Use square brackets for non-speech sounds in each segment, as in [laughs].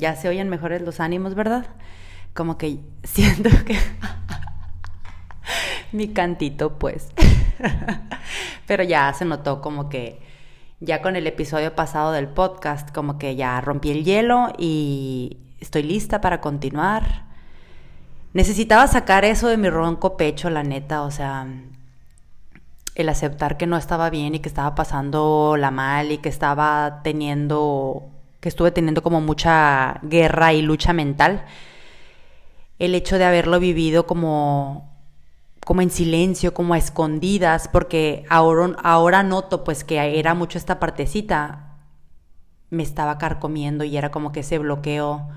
Ya se oyen mejores los ánimos, ¿verdad? Como que siento que [laughs] mi cantito, pues. [laughs] Pero ya se notó como que ya con el episodio pasado del podcast, como que ya rompí el hielo y estoy lista para continuar. Necesitaba sacar eso de mi ronco pecho, la neta, o sea, el aceptar que no estaba bien y que estaba pasando la mal y que estaba teniendo, que estuve teniendo como mucha guerra y lucha mental. El hecho de haberlo vivido como como en silencio, como a escondidas, porque ahora, ahora noto pues que era mucho esta partecita, me estaba carcomiendo y era como que ese bloqueo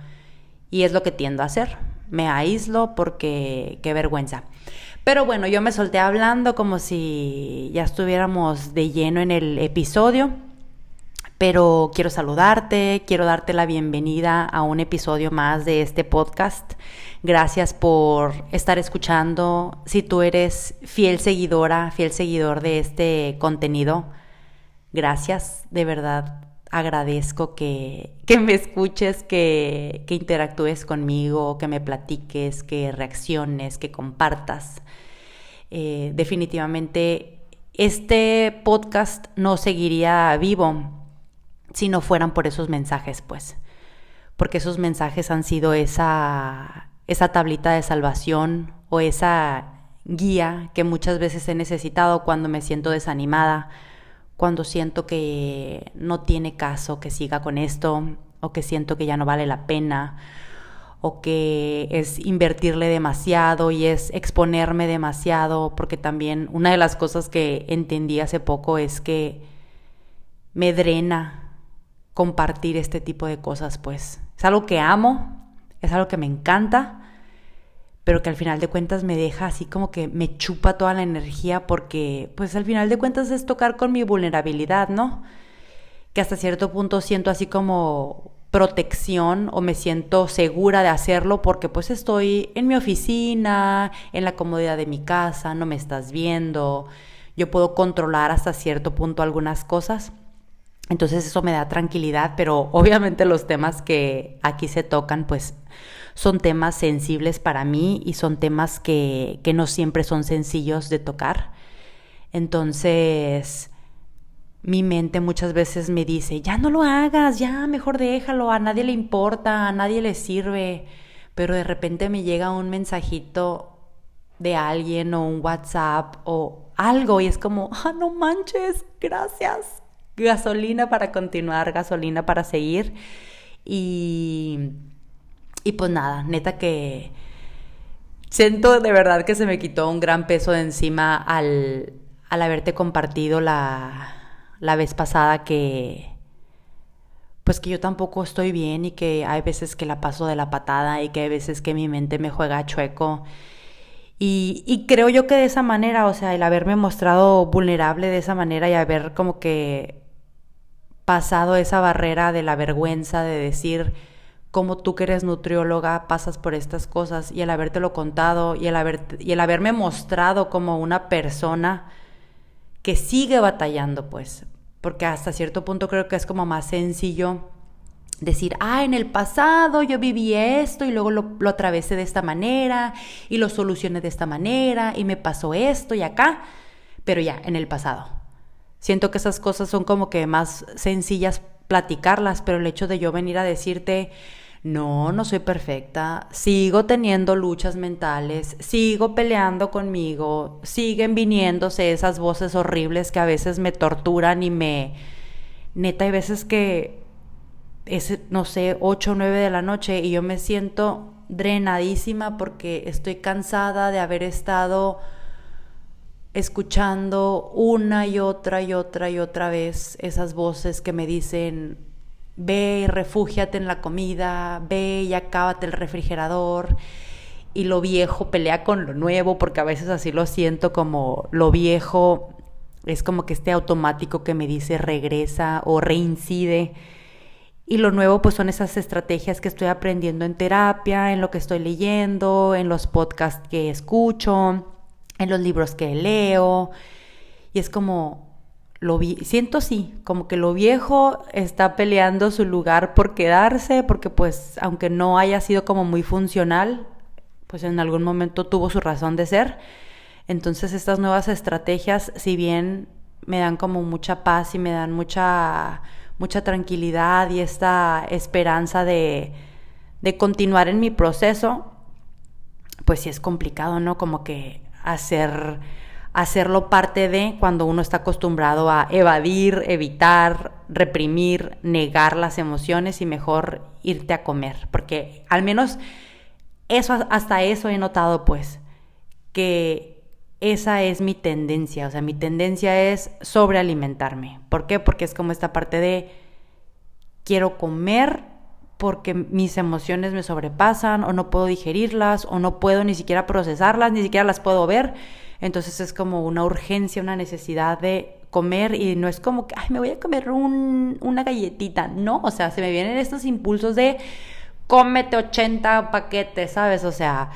y es lo que tiendo a hacer. Me aíslo porque qué vergüenza. Pero bueno, yo me solté hablando como si ya estuviéramos de lleno en el episodio. Pero quiero saludarte, quiero darte la bienvenida a un episodio más de este podcast. Gracias por estar escuchando. Si tú eres fiel seguidora, fiel seguidor de este contenido, gracias, de verdad agradezco que, me escuches, que, que, interactúes conmigo, que me platiques, que reacciones, que compartas. Eh, definitivamente este podcast no seguiría vivo si no fueran por esos mensajes, pues. Porque esos mensajes han sido esa, esa tablita de salvación o esa guía que muchas veces he necesitado cuando me siento desanimada, cuando siento que no tiene caso que siga con esto o que siento que ya no vale la pena o que es invertirle demasiado y es exponerme demasiado, porque también una de las cosas que entendí hace poco es que me drena compartir este tipo de cosas, pues es algo que amo, es algo que me encanta, pero que al final de cuentas me deja así como que me chupa toda la energía porque pues al final de cuentas es tocar con mi vulnerabilidad, ¿no? Que hasta cierto punto siento así como protección o me siento segura de hacerlo porque pues estoy en mi oficina, en la comodidad de mi casa, no me estás viendo, yo puedo controlar hasta cierto punto algunas cosas. Entonces eso me da tranquilidad, pero obviamente los temas que aquí se tocan pues son temas sensibles para mí y son temas que, que no siempre son sencillos de tocar. Entonces, mi mente muchas veces me dice, ya no lo hagas, ya mejor déjalo, a nadie le importa, a nadie le sirve, pero de repente me llega un mensajito de alguien o un WhatsApp o algo y es como, ah, no manches, gracias, gasolina para continuar, gasolina para seguir y, y pues nada, neta que siento de verdad que se me quitó un gran peso de encima al, al haberte compartido la la vez pasada que pues que yo tampoco estoy bien y que hay veces que la paso de la patada y que hay veces que mi mente me juega chueco. Y, y, creo yo que de esa manera, o sea, el haberme mostrado vulnerable de esa manera y haber como que pasado esa barrera de la vergüenza de decir cómo tú que eres nutrióloga pasas por estas cosas y el habértelo contado y el, haber, y el haberme mostrado como una persona que sigue batallando, pues, porque hasta cierto punto creo que es como más sencillo decir, ah, en el pasado yo viví esto y luego lo, lo, atravesé de esta manera y lo solucioné de esta manera y me pasó esto y acá, pero ya, en el pasado. Siento que esas cosas son como que más sencillas platicarlas, pero el hecho de yo venir a decirte, no, no soy perfecta, sigo teniendo luchas mentales, sigo peleando conmigo, siguen viniéndose esas voces horribles que a veces me torturan y me... Neta, hay veces que es, no sé, 8 o 9 de la noche y yo me siento drenadísima porque estoy cansada de haber estado escuchando una y otra y otra y otra vez esas voces que me dicen ve y refúgiate en la comida, ve y acábate el refrigerador. Y lo viejo pelea con lo nuevo, porque a veces así lo siento como lo viejo es como que este automático que me dice regresa o reincide. Y lo nuevo pues son esas estrategias que estoy aprendiendo en terapia, en lo que estoy leyendo, en los podcasts que escucho, los libros que leo. Y es como, lo siento sí, como que lo viejo está peleando su lugar por quedarse, porque pues aunque no haya sido como muy funcional, pues en algún momento tuvo su razón de ser. Entonces estas nuevas estrategias, si bien me dan como mucha paz y me dan mucha mucha tranquilidad y esta esperanza de, de continuar en mi proceso, pues sí es complicado, ¿no? Como que hacer, hacerlo parte de cuando uno está acostumbrado a evadir, evitar, reprimir, negar las emociones y mejor irte a comer, porque al menos eso hasta eso he notado pues que esa es mi tendencia, o sea, mi tendencia es sobrealimentarme. ¿Por qué? Porque es como esta parte de quiero comer porque mis emociones me sobrepasan o no puedo digerirlas o no puedo ni siquiera procesarlas, ni siquiera las puedo ver. Entonces es como una urgencia, una necesidad de comer y no es como que, ay, me voy a comer una galletita. No, o sea, se me vienen estos impulsos de cómete 80 paquetes, ¿sabes? O sea,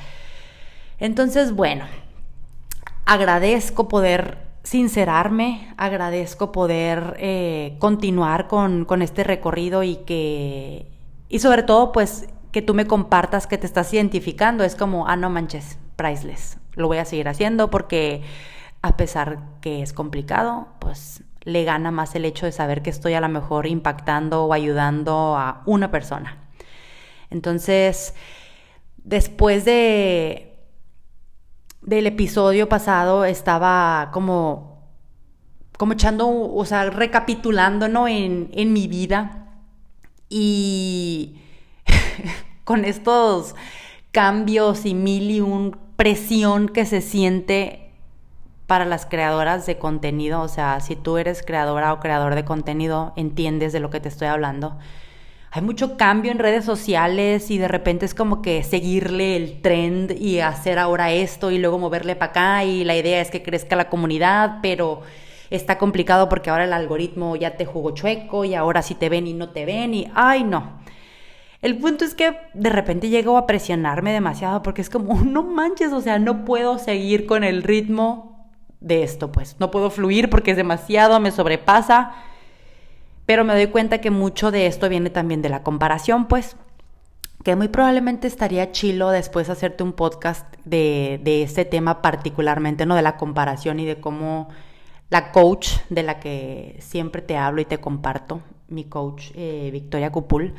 entonces, bueno, agradezco poder sincerarme, agradezco poder eh, continuar con, con, este recorrido y que, y sobre todo, pues, que tú me compartas que te estás identificando. Es como, ah, no manches, priceless. Lo voy a seguir haciendo porque a pesar que es complicado, pues le gana más el hecho de saber que estoy a lo mejor impactando o ayudando a una persona. Entonces, después de del episodio pasado estaba como, como echando, o sea, recapitulando, ¿no? En, en mi vida. Y [laughs] con estos cambios y mil y un presión que se siente para las creadoras de contenido. O sea, si tú eres creadora o creador de contenido, entiendes de lo que te estoy hablando hay mucho cambio en redes sociales y de repente es como que seguirle el trend y hacer ahora esto y luego moverle para acá y la idea es que crezca la comunidad, pero está complicado porque ahora el algoritmo ya te jugó chueco y ahora sí te ven y no te ven y ay no. El punto es que de repente llego a presionarme demasiado porque es como, [laughs] no manches, o sea, no puedo seguir con el ritmo de esto, pues no puedo fluir porque es demasiado, me sobrepasa pero me doy cuenta que mucho de esto viene también de la comparación, pues que muy probablemente estaría chilo después hacerte un podcast de, de este tema particularmente, ¿no? De la comparación y de cómo la coach de la que siempre te hablo y te comparto, mi coach eh, Victoria Cupul,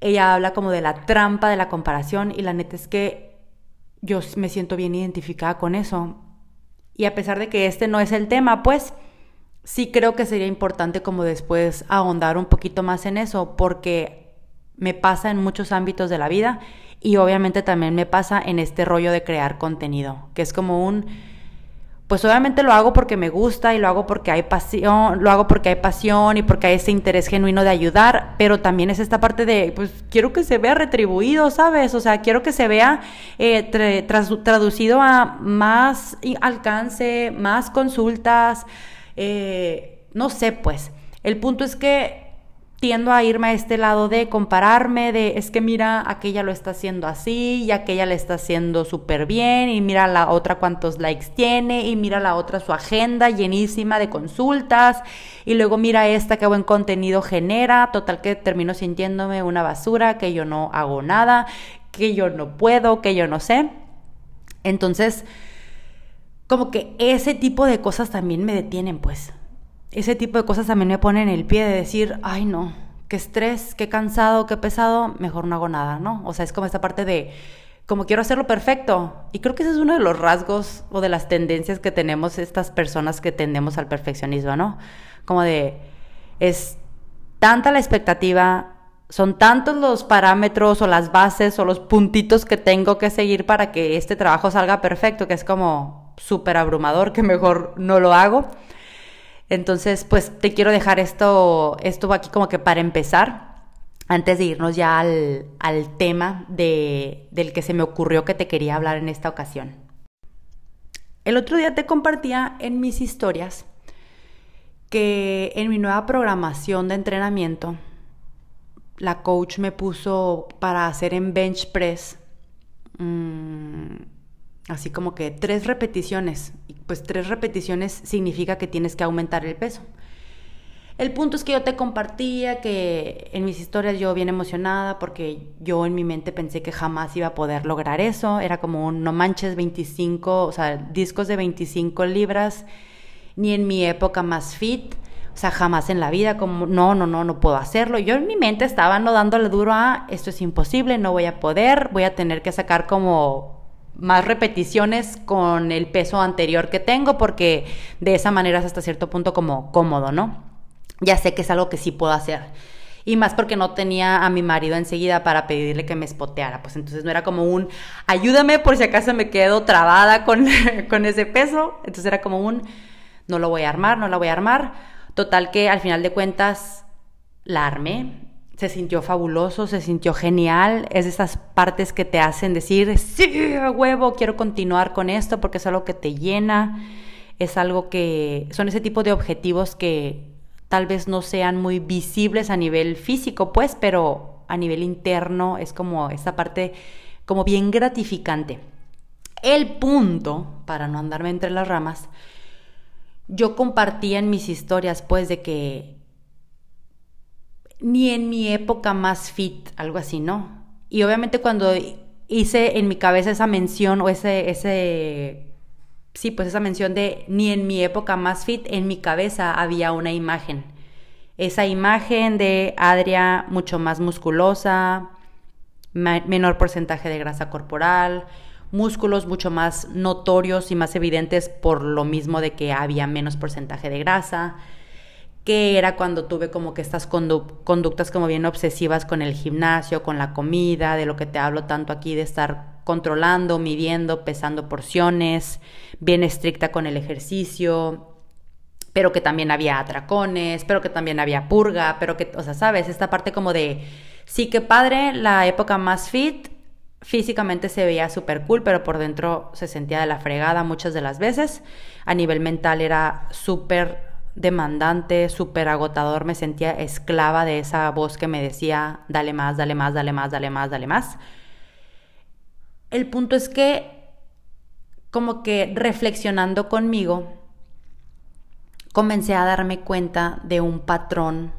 ella habla como de la trampa de la comparación y la neta es que yo me siento bien identificada con eso. Y a pesar de que este no es el tema, pues sí creo que sería importante como después ahondar un poquito más en eso, porque me pasa en muchos ámbitos de la vida y obviamente también me pasa en este rollo de crear contenido, que es como un pues obviamente lo hago porque me gusta y lo hago porque hay pasión, lo hago porque hay pasión y porque hay ese interés genuino de ayudar, pero también es esta parte de, pues quiero que se vea retribuido, ¿sabes? O sea, quiero que se vea eh, traducido a más alcance, más consultas, eh, no sé, pues. El punto es que tiendo a irme a este lado de compararme, de es que mira, aquella lo está haciendo así y aquella le está haciendo súper bien y mira la otra cuántos likes tiene y mira la otra su agenda llenísima de consultas y luego mira esta qué buen contenido genera, total que termino sintiéndome una basura, que yo no hago nada, que yo no puedo, que yo no sé. Entonces, como que ese tipo de cosas también me detienen, pues. Ese tipo de cosas también me ponen el pie de decir, ay no, qué estrés, qué cansado, qué pesado, mejor no hago nada, ¿no? O sea, es como esta parte de, como quiero hacerlo perfecto. Y creo que ese es uno de los rasgos o de las tendencias que tenemos estas personas que tendemos al perfeccionismo, ¿no? Como de, es tanta la expectativa, son tantos los parámetros o las bases o los puntitos que tengo que seguir para que este trabajo salga perfecto, que es como, súper abrumador que mejor no lo hago. Entonces, pues te quiero dejar esto, esto aquí como que para empezar, antes de irnos ya al, al tema de, del que se me ocurrió que te quería hablar en esta ocasión. El otro día te compartía en mis historias que en mi nueva programación de entrenamiento, la coach me puso para hacer en bench press, mmm, así como que tres repeticiones. Pues tres repeticiones significa que tienes que aumentar el peso. El punto es que yo te compartía que en mis historias yo bien emocionada porque yo en mi mente pensé que jamás iba a poder lograr eso. Era como un no manches 25, o sea, discos de 25 libras, ni en mi época más fit. O sea, jamás en la vida, como, no, no, no, no puedo hacerlo. Yo en mi mente estaba no dándole duro a, esto es imposible, no voy a poder, voy a tener que sacar como más repeticiones con el peso anterior que tengo, porque de esa manera es hasta cierto punto como cómodo, ¿no? Ya sé que es algo que sí puedo hacer. Y más porque no tenía a mi marido enseguida para pedirle que me espoteara. Pues entonces no era como un ayúdame por si acaso me quedo trabada con, [laughs] con ese peso. Entonces era como un no lo voy a armar, no la voy a armar Total que al final de cuentas la armé, se sintió fabuloso, se sintió genial, es de esas partes que te hacen decir, sí, huevo, quiero continuar con esto porque es algo que te llena, es algo que son ese tipo de objetivos que tal vez no sean muy visibles a nivel físico, pues, pero a nivel interno es como esa parte como bien gratificante. El punto, para no andarme entre las ramas, yo compartía en mis historias, pues, de que ni en mi época más fit, algo así, ¿no? Y obviamente cuando hice en mi cabeza esa mención o ese, ese, sí, pues esa mención de ni en mi época más fit, en mi cabeza había una imagen. Esa imagen de Adria mucho más musculosa, menor porcentaje de grasa corporal, músculos mucho más notorios y más evidentes por lo mismo de que había menos porcentaje de grasa, que era cuando tuve como que estas conductas como bien obsesivas con el gimnasio, con la comida, de lo que te hablo tanto aquí de estar controlando, midiendo, pesando porciones, bien estricta con el ejercicio, pero que también había atracones, pero que también había purga, pero que, o sea, sabes, esta parte como de, sí que padre, la época más fit, Físicamente se veía súper cool, pero por dentro se sentía de la fregada muchas de las veces. A nivel mental era súper demandante, súper agotador. Me sentía esclava de esa voz que me decía, dale más, dale más, dale más, dale más, dale más. El punto es que, como que reflexionando conmigo, comencé a darme cuenta de un patrón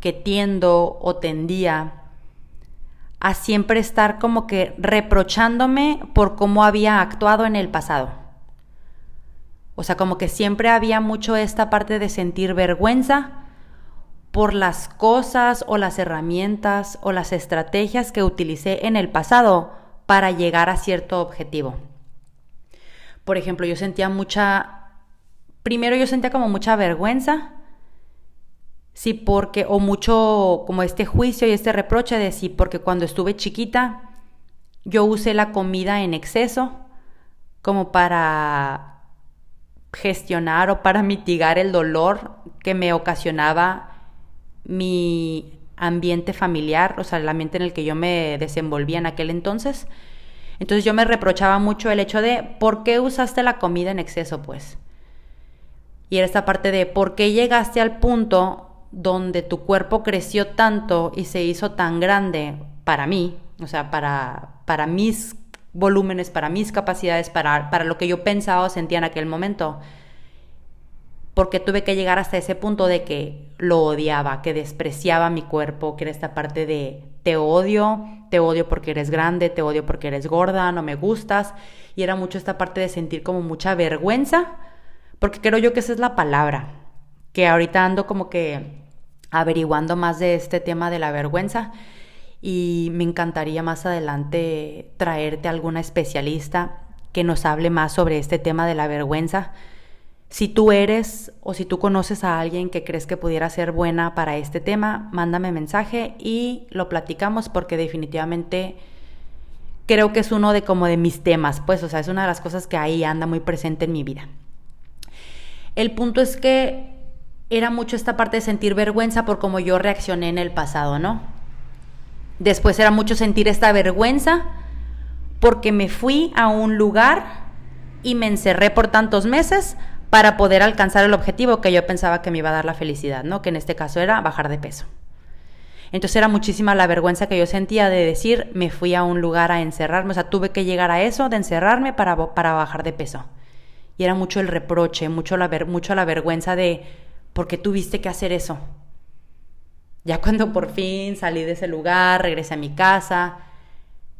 que tiendo o tendía a siempre estar como que reprochándome por cómo había actuado en el pasado. O sea, como que siempre había mucho esta parte de sentir vergüenza por las cosas o las herramientas o las estrategias que utilicé en el pasado para llegar a cierto objetivo. Por ejemplo, yo sentía mucha, primero yo sentía como mucha vergüenza Sí, porque, o mucho como este juicio y este reproche de sí, porque cuando estuve chiquita yo usé la comida en exceso como para gestionar o para mitigar el dolor que me ocasionaba mi ambiente familiar, o sea, el ambiente en el que yo me desenvolvía en aquel entonces. Entonces yo me reprochaba mucho el hecho de, ¿por qué usaste la comida en exceso, pues? Y era esta parte de, ¿por qué llegaste al punto donde tu cuerpo creció tanto y se hizo tan grande para mí, o sea, para, para mis volúmenes, para mis capacidades, para, para lo que yo pensaba o sentía en aquel momento. Porque tuve que llegar hasta ese punto de que lo odiaba, que despreciaba mi cuerpo, que era esta parte de te odio, te odio porque eres grande, te odio porque eres gorda, no me gustas. Y era mucho esta parte de sentir como mucha vergüenza, porque creo yo que esa es la palabra, que ahorita ando como que averiguando más de este tema de la vergüenza y me encantaría más adelante traerte alguna especialista que nos hable más sobre este tema de la vergüenza. Si tú eres o si tú conoces a alguien que crees que pudiera ser buena para este tema, mándame mensaje y lo platicamos porque definitivamente creo que es uno de como de mis temas, pues, o sea, es una de las cosas que ahí anda muy presente en mi vida. El punto es que era mucho esta parte de sentir vergüenza por cómo yo reaccioné en el pasado, ¿no? Después era mucho sentir esta vergüenza porque me fui a un lugar y me encerré por tantos meses para poder alcanzar el objetivo que yo pensaba que me iba a dar la felicidad, ¿no? Que en este caso era bajar de peso. Entonces era muchísima la vergüenza que yo sentía de decir, me fui a un lugar a encerrarme, o sea, tuve que llegar a eso, de encerrarme para, para bajar de peso. Y era mucho el reproche, mucho la, mucho la vergüenza de, ¿por qué tuviste que hacer eso? Ya cuando por fin salí de ese lugar, regresé a mi casa,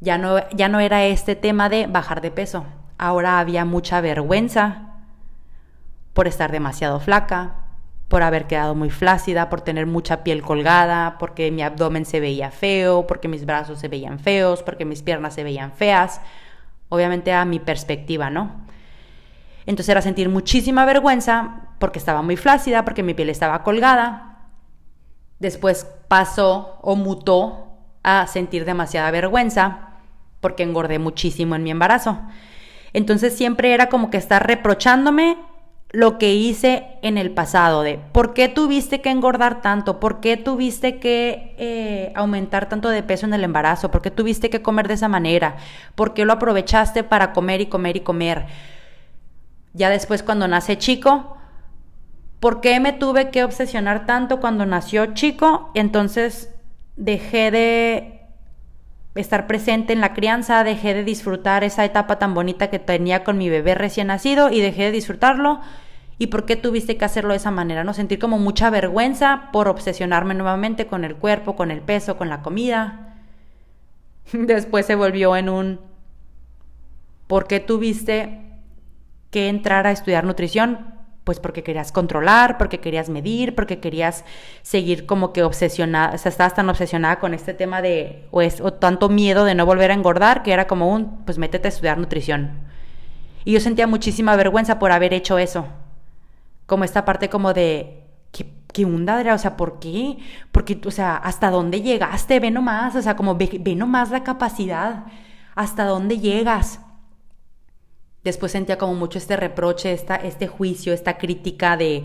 ya no, ya no era este tema de bajar de peso. Ahora había mucha vergüenza por estar demasiado flaca, por haber quedado muy flácida, por tener mucha piel colgada, porque mi abdomen se veía feo, porque mis brazos se veían feos, porque mis piernas se veían feas. Obviamente a mi perspectiva, ¿no? Entonces era sentir muchísima vergüenza porque estaba muy flácida, porque mi piel estaba colgada. Después pasó o mutó a sentir demasiada vergüenza porque engordé muchísimo en mi embarazo. Entonces siempre era como que estar reprochándome lo que hice en el pasado, de por qué tuviste que engordar tanto, por qué tuviste que eh, aumentar tanto de peso en el embarazo, por qué tuviste que comer de esa manera, por qué lo aprovechaste para comer y comer y comer. Ya después cuando nace chico, ¿por qué me tuve que obsesionar tanto cuando nació chico? Entonces dejé de estar presente en la crianza, dejé de disfrutar esa etapa tan bonita que tenía con mi bebé recién nacido y dejé de disfrutarlo. ¿Y por qué tuviste que hacerlo de esa manera? ¿No? Sentir como mucha vergüenza por obsesionarme nuevamente con el cuerpo, con el peso, con la comida. [laughs] Después se volvió en un ¿por qué tuviste que entrar a estudiar nutrición? Pues porque querías controlar, porque querías medir, porque querías seguir como que obsesionada, o sea, estabas tan obsesionada con este tema de, o, es, o tanto miedo de no volver a engordar, que era como un, pues métete a estudiar nutrición. Y yo sentía muchísima vergüenza por haber hecho eso. Como esta parte como de, ¿qué, qué onda, O sea, ¿por qué? Porque, o sea, ¿hasta dónde llegaste? Ve nomás, o sea, como ve, ve nomás la capacidad. ¿Hasta dónde llegas? Después sentía como mucho este reproche, esta, este juicio, esta crítica de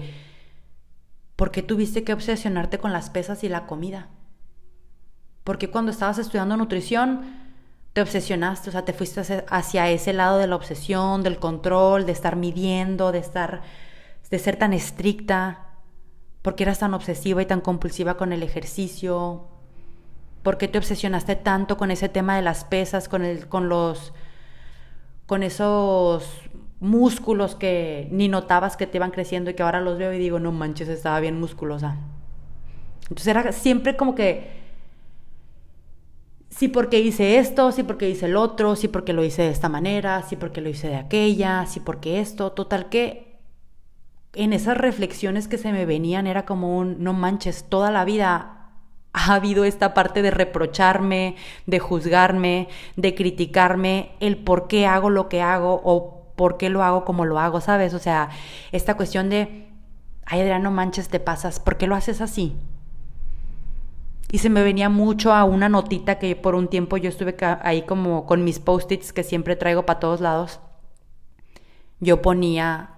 ¿por qué tuviste que obsesionarte con las pesas y la comida? Porque cuando estabas estudiando nutrición te obsesionaste, o sea, te fuiste hacia ese lado de la obsesión, del control, de estar midiendo, de estar de ser tan estricta, porque eras tan obsesiva y tan compulsiva con el ejercicio, ¿por qué te obsesionaste tanto con ese tema de las pesas, con el con los con esos músculos que ni notabas que te iban creciendo y que ahora los veo y digo, no manches, estaba bien musculosa. Entonces era siempre como que, sí porque hice esto, sí porque hice el otro, sí porque lo hice de esta manera, sí porque lo hice de aquella, sí porque esto, total que en esas reflexiones que se me venían era como un, no manches, toda la vida ha habido esta parte de reprocharme, de juzgarme, de criticarme el por qué hago lo que hago o por qué lo hago como lo hago, ¿sabes? O sea, esta cuestión de, ay Adriano manches, te pasas, ¿por qué lo haces así? Y se me venía mucho a una notita que por un tiempo yo estuve ahí como con mis post-its que siempre traigo para todos lados. Yo ponía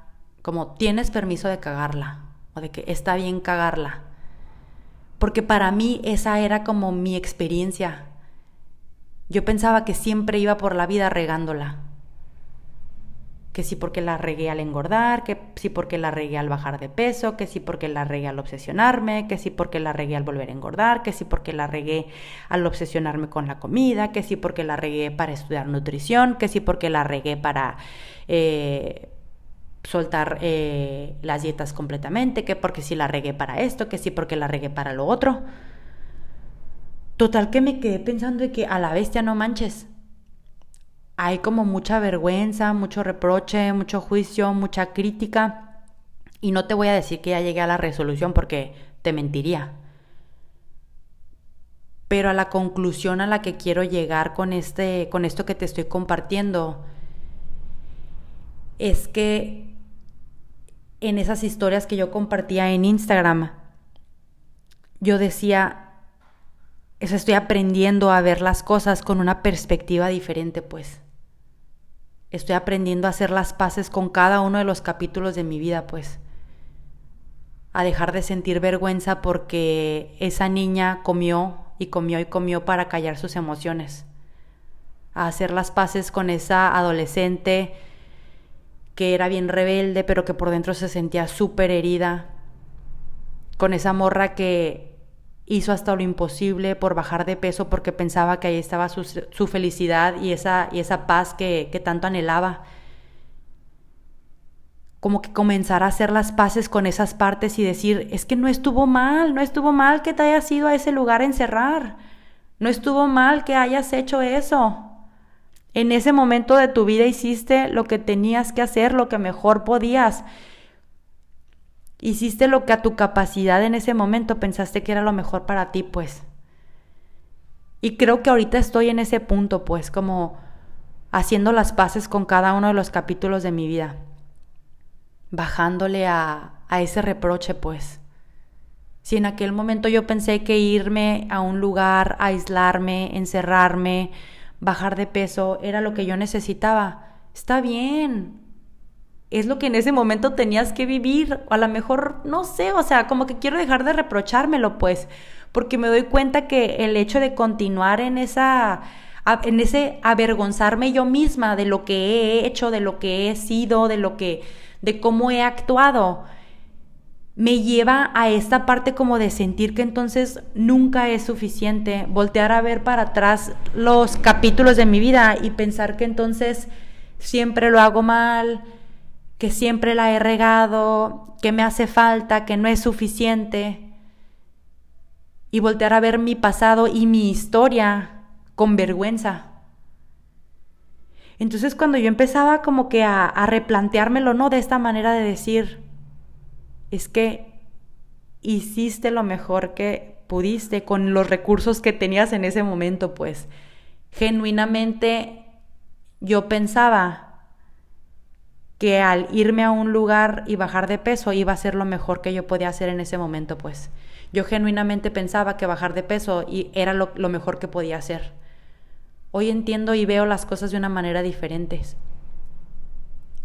como, tienes permiso de cagarla, o de que está bien cagarla porque para mí esa era como mi experiencia. Yo pensaba que siempre iba por la vida regándola. Que sí porque la regué al engordar, que sí porque la regué al bajar de peso, que sí porque la regué al obsesionarme, que sí porque la regué al volver a engordar, que sí porque la regué al obsesionarme con la comida, que sí porque la regué para estudiar nutrición, que sí porque la regué para eh, soltar eh, las dietas completamente, que porque si la regué para esto, que sí porque la regué para lo otro. Total que me quedé pensando que a la bestia no manches. Hay como mucha vergüenza, mucho reproche, mucho juicio, mucha crítica. Y no te voy a decir que ya llegué a la resolución porque te mentiría. Pero a la conclusión a la que quiero llegar con este con esto que te estoy compartiendo es que en esas historias que yo compartía en Instagram, yo decía, estoy aprendiendo a ver las cosas con una perspectiva diferente, pues. Estoy aprendiendo a hacer las paces con cada uno de los capítulos de mi vida, pues. a dejar de sentir vergüenza porque esa niña comió y comió y comió para callar sus emociones, a hacer las paces con esa adolescente que era bien rebelde pero que por dentro se sentía súper herida, con esa morra que hizo hasta lo imposible por bajar de peso porque pensaba que ahí estaba su, felicidad y esa, y esa paz que, que tanto anhelaba como que comenzar a hacer las paces con esas partes y decir, es que no estuvo mal, no estuvo mal que te hayas ido a ese lugar a encerrar, no estuvo mal que hayas hecho eso. En ese momento de tu vida hiciste lo que tenías que hacer, lo que mejor podías. Hiciste lo que a tu capacidad en ese momento pensaste que era lo mejor para ti, pues. Y creo que ahorita estoy en ese punto, pues, como haciendo las paces con cada uno de los capítulos de mi vida bajándole a, a ese reproche, pues. Si en aquel momento yo pensé que irme a un lugar, aislarme, encerrarme, bajar de peso, era lo que yo necesitaba, está bien. Es lo que en ese momento tenías que vivir. A lo mejor, no sé, o sea, como que quiero dejar de reprochármelo, pues, porque me doy cuenta que el hecho de continuar en esa en ese avergonzarme yo misma de lo que he hecho, de lo que he sido, de lo que de cómo he actuado, me lleva a esta parte como de sentir que entonces nunca es suficiente, voltear a ver para atrás los capítulos de mi vida y pensar que entonces siempre lo hago mal, que siempre la he regado, que me hace falta, que no es suficiente. Y voltear a ver mi pasado y mi historia con vergüenza. Entonces cuando yo empezaba como que a, a replanteármelo, ¿no? De esta manera de decir, es que hiciste lo mejor que pudiste con los recursos que tenías en ese momento, pues genuinamente yo pensaba que al irme a un lugar y bajar de peso iba a ser lo mejor que yo podía hacer en ese momento, pues yo genuinamente pensaba que bajar de peso era lo, lo mejor que podía hacer. Hoy entiendo y veo las cosas de una manera diferente.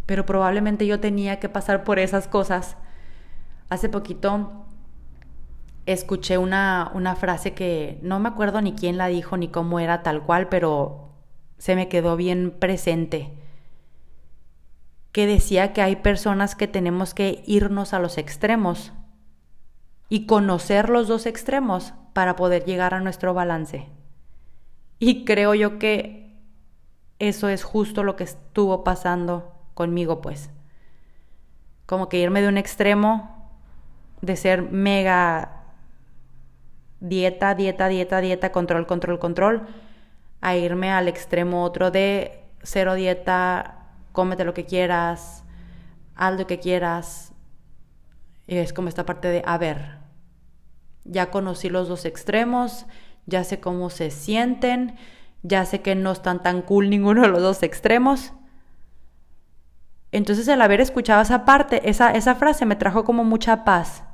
Pero probablemente yo tenía que pasar por esas cosas. Hace poquito escuché una, una frase que no me acuerdo ni quién la dijo ni cómo era tal cual, pero se me quedó bien presente. Que decía que hay personas que tenemos que irnos a los extremos y conocer los dos extremos para poder llegar a nuestro balance. Y creo yo que eso es justo lo que estuvo pasando conmigo, pues. Como que irme de un extremo de ser mega dieta, dieta, dieta, dieta, control, control, control, a irme al extremo otro de cero dieta, cómete lo que quieras, haz lo que quieras. Y es como esta parte de, a ver, ya conocí los dos extremos, ya sé cómo se sienten, ya sé que no están tan cool ninguno de los dos extremos. Entonces el haber escuchado esa parte, esa, esa frase me trajo como mucha paz.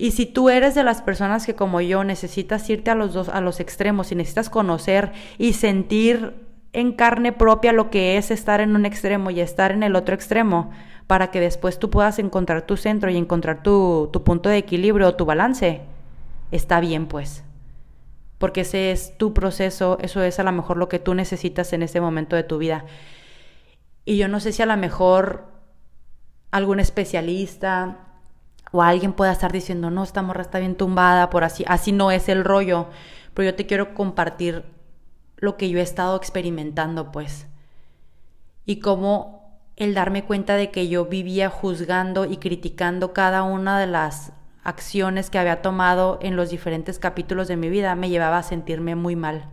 Y si tú eres de las personas que como yo necesitas irte a los dos, a los extremos y necesitas conocer y sentir en carne propia lo que es estar en un extremo y estar en el otro extremo, para que después tú puedas encontrar tu centro y encontrar tu, tu punto de equilibrio o tu balance, está bien pues. Porque ese es tu proceso, eso es a lo mejor lo que tú necesitas en ese momento de tu vida. Y yo no sé si a lo mejor algún especialista o alguien pueda estar diciendo, no, esta morra está bien tumbada, por así, así no es el rollo. Pero yo te quiero compartir lo que yo he estado experimentando, pues. Y cómo el darme cuenta de que yo vivía juzgando y criticando cada una de las acciones que había tomado en los diferentes capítulos de mi vida me llevaba a sentirme muy mal,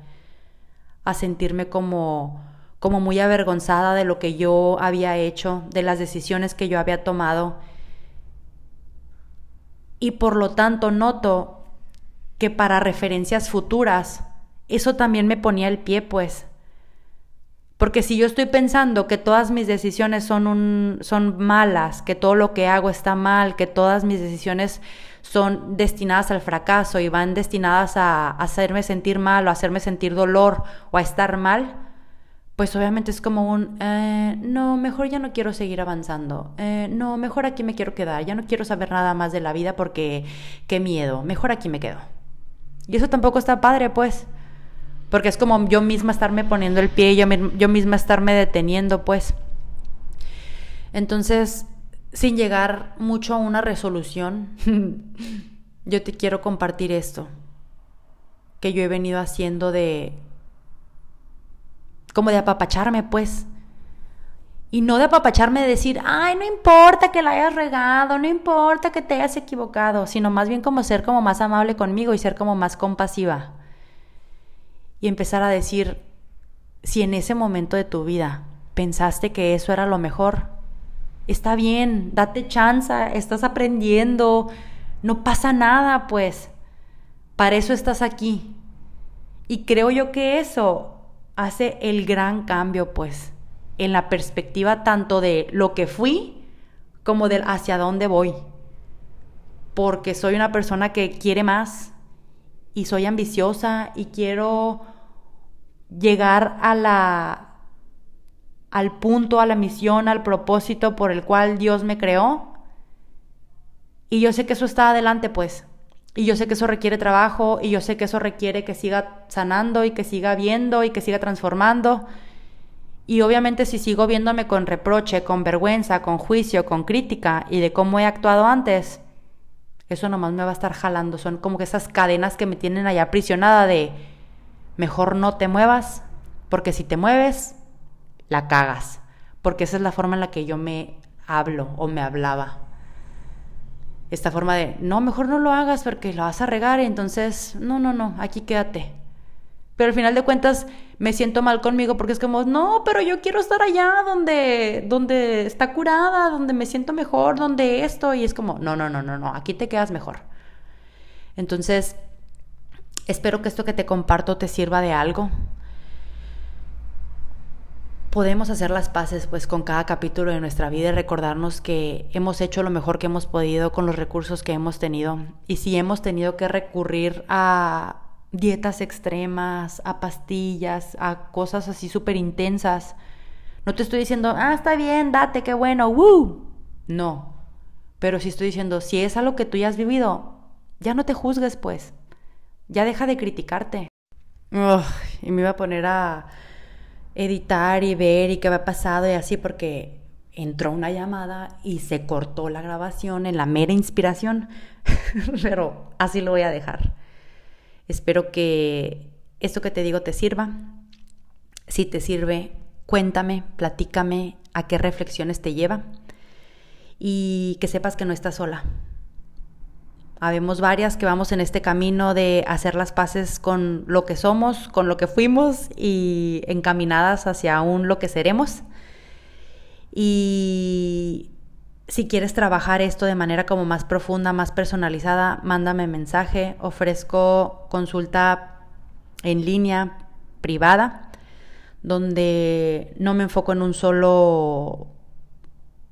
a sentirme como como muy avergonzada de lo que yo había hecho, de las decisiones que yo había tomado. Y por lo tanto noto que para referencias futuras eso también me ponía el pie, pues. Porque si yo estoy pensando que todas mis decisiones son, un, son malas, que todo lo que hago está mal, que todas mis decisiones son destinadas al fracaso y van destinadas a hacerme sentir mal o a hacerme sentir dolor o a estar mal, pues obviamente es como un, eh, no, mejor ya no quiero seguir avanzando, eh, no, mejor aquí me quiero quedar, ya no quiero saber nada más de la vida porque qué miedo, mejor aquí me quedo. Y eso tampoco está padre, pues, porque es como yo misma estarme poniendo el pie, yo, yo misma estarme deteniendo, pues. Entonces, sin llegar mucho a una resolución, [laughs] yo te quiero compartir esto que yo he venido haciendo de como de apapacharme, pues. Y no de apapacharme de decir, ay, no importa que la hayas regado, no importa que te hayas equivocado, sino más bien como ser como más amable conmigo y ser como más compasiva. Y empezar a decir, si en ese momento de tu vida pensaste que eso era lo mejor, está bien, date chance, estás aprendiendo, no pasa nada, pues. Para eso estás aquí. Y creo yo que eso hace el gran cambio, pues, en la perspectiva tanto de lo que fui como del hacia dónde voy. Porque soy una persona que quiere más y soy ambiciosa y quiero llegar a la al punto, a la misión, al propósito por el cual Dios me creó. Y yo sé que eso está adelante, pues. Y yo sé que eso requiere trabajo y yo sé que eso requiere que siga sanando y que siga viendo y que siga transformando. Y obviamente si sigo viéndome con reproche, con vergüenza, con juicio, con crítica y de cómo he actuado antes, eso nomás me va a estar jalando. Son como que esas cadenas que me tienen allá aprisionada de mejor no te muevas, porque si te mueves, la cagas. Porque esa es la forma en la que yo me hablo o me hablaba esta forma de, no, mejor no lo hagas porque lo vas a regar, y entonces, no, no, no, aquí quédate. Pero al final de cuentas me siento mal conmigo porque es como, no, pero yo quiero estar allá donde, donde está curada, donde me siento mejor, donde esto, y es como, no, no, no, no, no, aquí te quedas mejor. Entonces, espero que esto que te comparto te sirva de algo podemos hacer las paces pues con cada capítulo de nuestra vida y recordarnos que hemos hecho lo mejor que hemos podido con los recursos que hemos tenido y si hemos tenido que recurrir a dietas extremas, a pastillas, a cosas así súper intensas, no te estoy diciendo, ah, está bien, date, qué bueno, ¡woo! No, pero sí estoy diciendo, si es algo que tú ya has vivido, ya no te juzgues pues, ya deja de criticarte. y me iba a poner a editar y ver y qué había pasado y así porque entró una llamada y se cortó la grabación en la mera inspiración, [laughs] pero así lo voy a dejar. Espero que esto que te digo te sirva. Si te sirve, cuéntame, platícame a qué reflexiones te lleva y que sepas que no estás sola. Habemos varias que vamos en este camino de hacer las paces con lo que somos, con lo que fuimos y encaminadas hacia aún lo que seremos. Y si quieres trabajar esto de manera como más profunda, más personalizada, mándame mensaje. Ofrezco consulta en línea privada, donde no me enfoco en un solo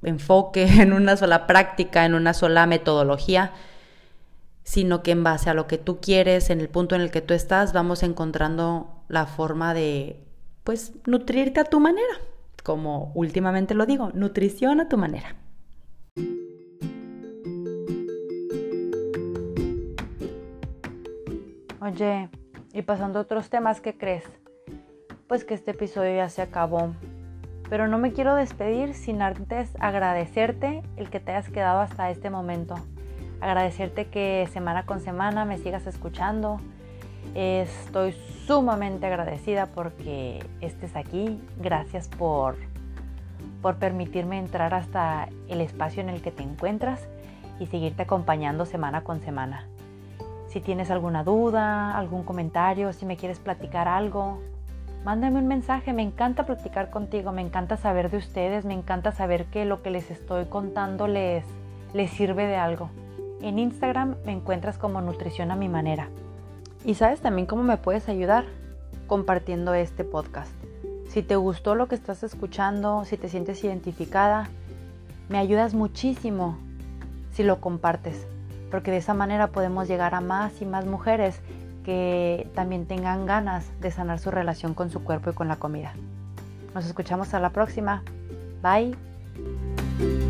enfoque, [laughs] en una sola práctica, en una sola metodología sino que en base a lo que tú quieres, en el punto en el que tú estás, vamos encontrando la forma de, pues, nutrirte a tu manera, como últimamente lo digo, nutrición a tu manera. Oye, y pasando a otros temas, ¿qué crees? Pues que este episodio ya se acabó. Pero no me quiero despedir sin antes agradecerte el que te hayas quedado hasta este momento agradecerte que semana con semana me sigas escuchando. Estoy sumamente agradecida porque estés aquí. Gracias por, por permitirme entrar hasta el espacio en el que te encuentras y seguirte acompañando semana con semana. Si tienes alguna duda, algún comentario, si me quieres platicar algo, mándame un mensaje. Me encanta platicar contigo, me encanta saber de ustedes, me encanta saber que lo que les estoy contando les, les sirve de algo. En Instagram me encuentras como Nutrición a mi manera. Y sabes también cómo me puedes ayudar compartiendo este podcast. Si te gustó lo que estás escuchando, si te sientes identificada, me ayudas muchísimo si lo compartes, porque de esa manera podemos llegar a más y más mujeres que también tengan ganas de sanar su relación con su cuerpo y con la comida. Nos escuchamos a la próxima. Bye.